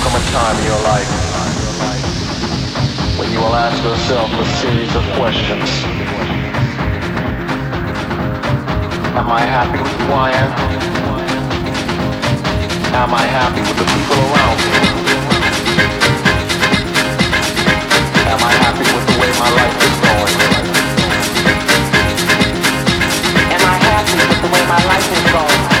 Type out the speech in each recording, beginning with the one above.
come a time in your life when you will ask yourself a series of questions. Am I happy with who I am? Am I happy with the people around me? Am I happy with the way my life is going? Am I happy with the way my life is going?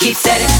keep setting.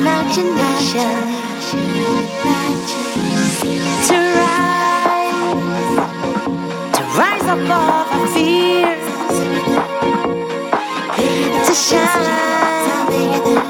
imagination to rise, to rise above our fears, to shine.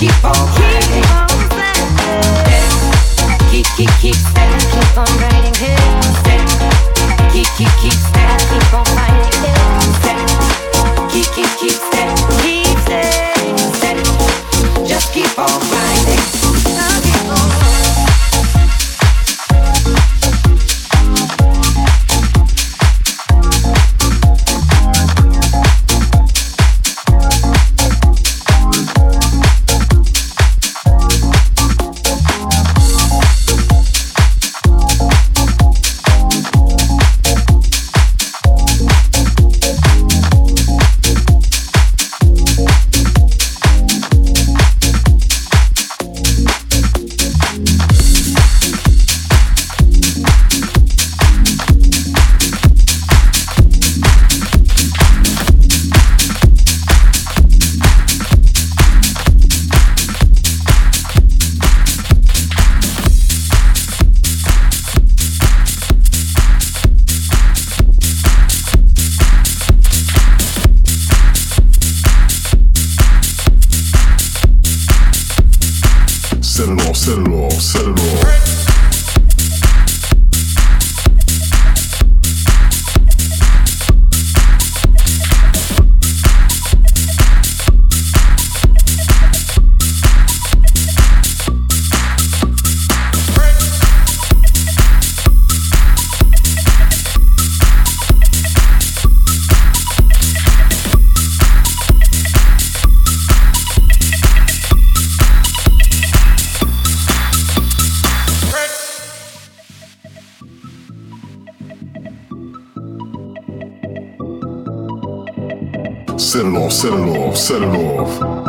keep on Set it off, set it off, set it off.